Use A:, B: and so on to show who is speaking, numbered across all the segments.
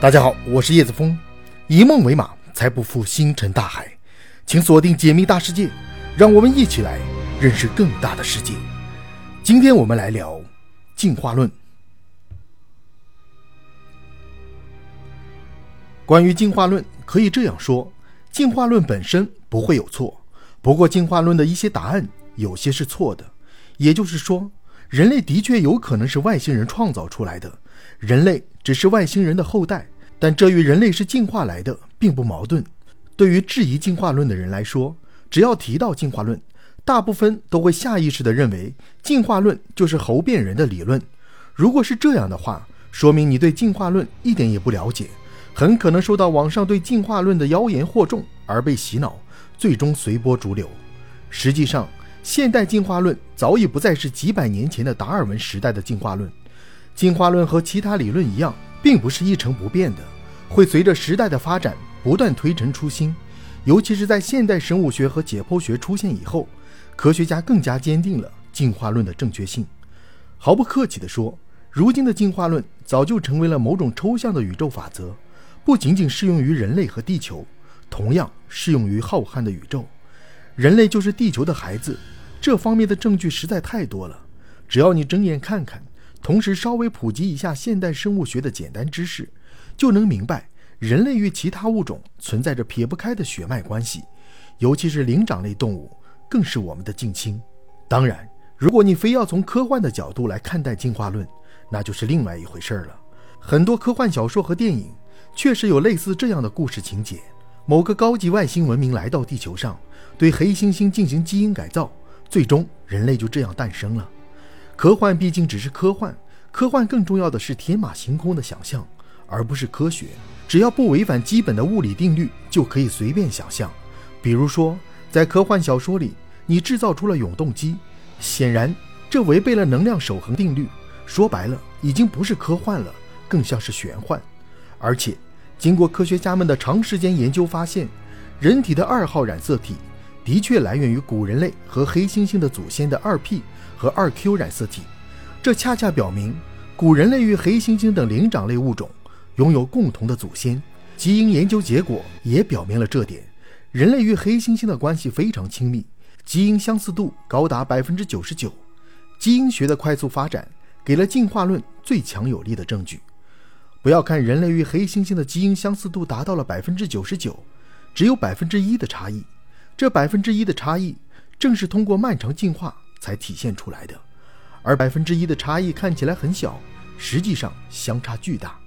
A: 大家好，我是叶子峰，以梦为马，才不负星辰大海。请锁定解密大世界，让我们一起来认识更大的世界。今天我们来聊进化论。关于进化论，可以这样说：进化论本身不会有错，不过进化论的一些答案有些是错的。也就是说，人类的确有可能是外星人创造出来的。人类只是外星人的后代，但这与人类是进化来的并不矛盾。对于质疑进化论的人来说，只要提到进化论，大部分都会下意识地认为进化论就是猴变人的理论。如果是这样的话，说明你对进化论一点也不了解，很可能受到网上对进化论的妖言惑众而被洗脑，最终随波逐流。实际上，现代进化论早已不再是几百年前的达尔文时代的进化论。进化论和其他理论一样，并不是一成不变的，会随着时代的发展不断推陈出新。尤其是在现代生物学和解剖学出现以后，科学家更加坚定了进化论的正确性。毫不客气地说，如今的进化论早就成为了某种抽象的宇宙法则，不仅仅适用于人类和地球，同样适用于浩瀚的宇宙。人类就是地球的孩子，这方面的证据实在太多了。只要你睁眼看看。同时，稍微普及一下现代生物学的简单知识，就能明白人类与其他物种存在着撇不开的血脉关系，尤其是灵长类动物更是我们的近亲。当然，如果你非要从科幻的角度来看待进化论，那就是另外一回事儿了。很多科幻小说和电影确实有类似这样的故事情节：某个高级外星文明来到地球上，对黑猩猩进行基因改造，最终人类就这样诞生了。科幻毕竟只是科幻，科幻更重要的是天马行空的想象，而不是科学。只要不违反基本的物理定律，就可以随便想象。比如说，在科幻小说里，你制造出了永动机，显然这违背了能量守恒定律。说白了，已经不是科幻了，更像是玄幻。而且，经过科学家们的长时间研究发现，人体的二号染色体的确来源于古人类和黑猩猩的祖先的二 P。和二 Q 染色体，这恰恰表明古人类与黑猩猩等灵长类物种拥有共同的祖先。基因研究结果也表明了这点，人类与黑猩猩的关系非常亲密，基因相似度高达百分之九十九。基因学的快速发展给了进化论最强有力的证据。不要看人类与黑猩猩的基因相似度达到了百分之九十九，只有百分之一的差异。这百分之一的差异正是通过漫长进化。才体现出来的，而百分之一的差异看起来很小，实际上相差巨大。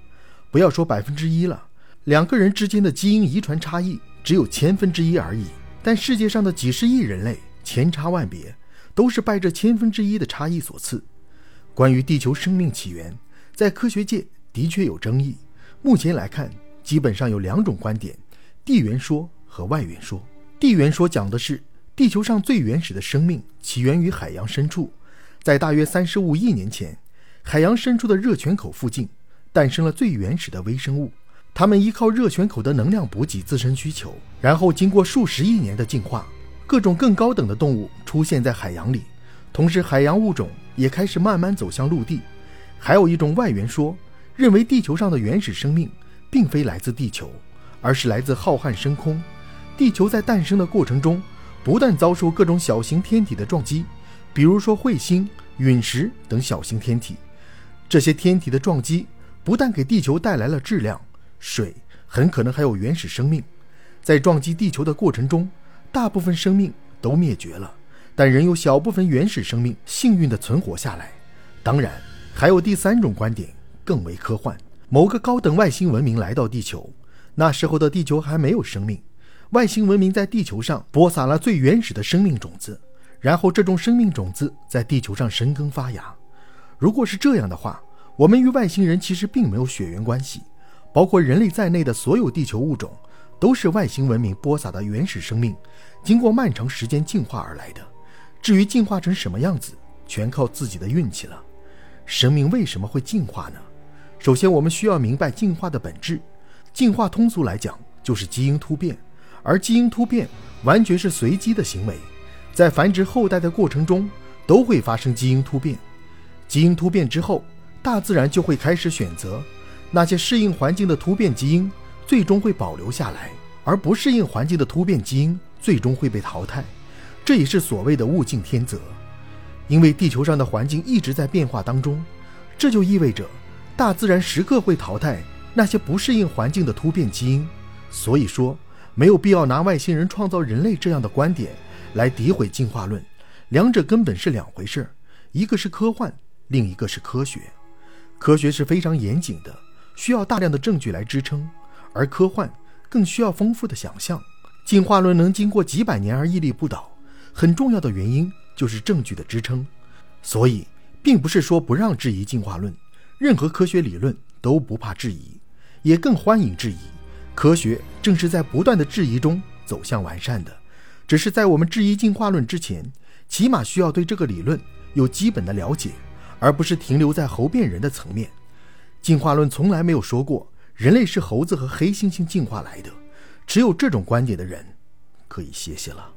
A: 不要说百分之一了，两个人之间的基因遗传差异只有千分之一而已。但世界上的几十亿人类千差万别，都是拜这千分之一的差异所赐。关于地球生命起源，在科学界的确有争议。目前来看，基本上有两种观点：地缘说和外缘说。地缘说讲的是。地球上最原始的生命起源于海洋深处，在大约三十五亿年前，海洋深处的热泉口附近诞生了最原始的微生物。它们依靠热泉口的能量补给自身需求，然后经过数十亿年的进化，各种更高等的动物出现在海洋里，同时海洋物种也开始慢慢走向陆地。还有一种外源说，认为地球上的原始生命并非来自地球，而是来自浩瀚深空。地球在诞生的过程中。不但遭受各种小型天体的撞击，比如说彗星、陨石等小型天体。这些天体的撞击不但给地球带来了质量、水，很可能还有原始生命。在撞击地球的过程中，大部分生命都灭绝了，但仍有小部分原始生命幸运地存活下来。当然，还有第三种观点，更为科幻：某个高等外星文明来到地球，那时候的地球还没有生命。外星文明在地球上播撒了最原始的生命种子，然后这种生命种子在地球上生根发芽。如果是这样的话，我们与外星人其实并没有血缘关系，包括人类在内的所有地球物种都是外星文明播撒的原始生命，经过漫长时间进化而来的。至于进化成什么样子，全靠自己的运气了。生命为什么会进化呢？首先，我们需要明白进化的本质。进化通俗来讲就是基因突变。而基因突变完全是随机的行为，在繁殖后代的过程中都会发生基因突变。基因突变之后，大自然就会开始选择那些适应环境的突变基因最终会保留下来，而不适应环境的突变基因最终会被淘汰。这也是所谓的物竞天择。因为地球上的环境一直在变化当中，这就意味着大自然时刻会淘汰那些不适应环境的突变基因。所以说，没有必要拿外星人创造人类这样的观点来诋毁进化论，两者根本是两回事儿一个是科幻，另一个是科学。科学是非常严谨的。需要大量的证据来支撑，而科幻更需要丰富的想象。进化论能经过几百年而屹立不倒，很重要的原因就是证据的支撑。所以，并不是说不让质疑进化论，任何科学理论都不怕质疑，也更欢迎质疑。科学正是在不断的质疑中走向完善的。只是在我们质疑进化论之前，起码需要对这个理论有基本的了解，而不是停留在猴变人的层面。进化论从来没有说过人类是猴子和黑猩猩进化来的，只有这种观点的人可以歇歇了。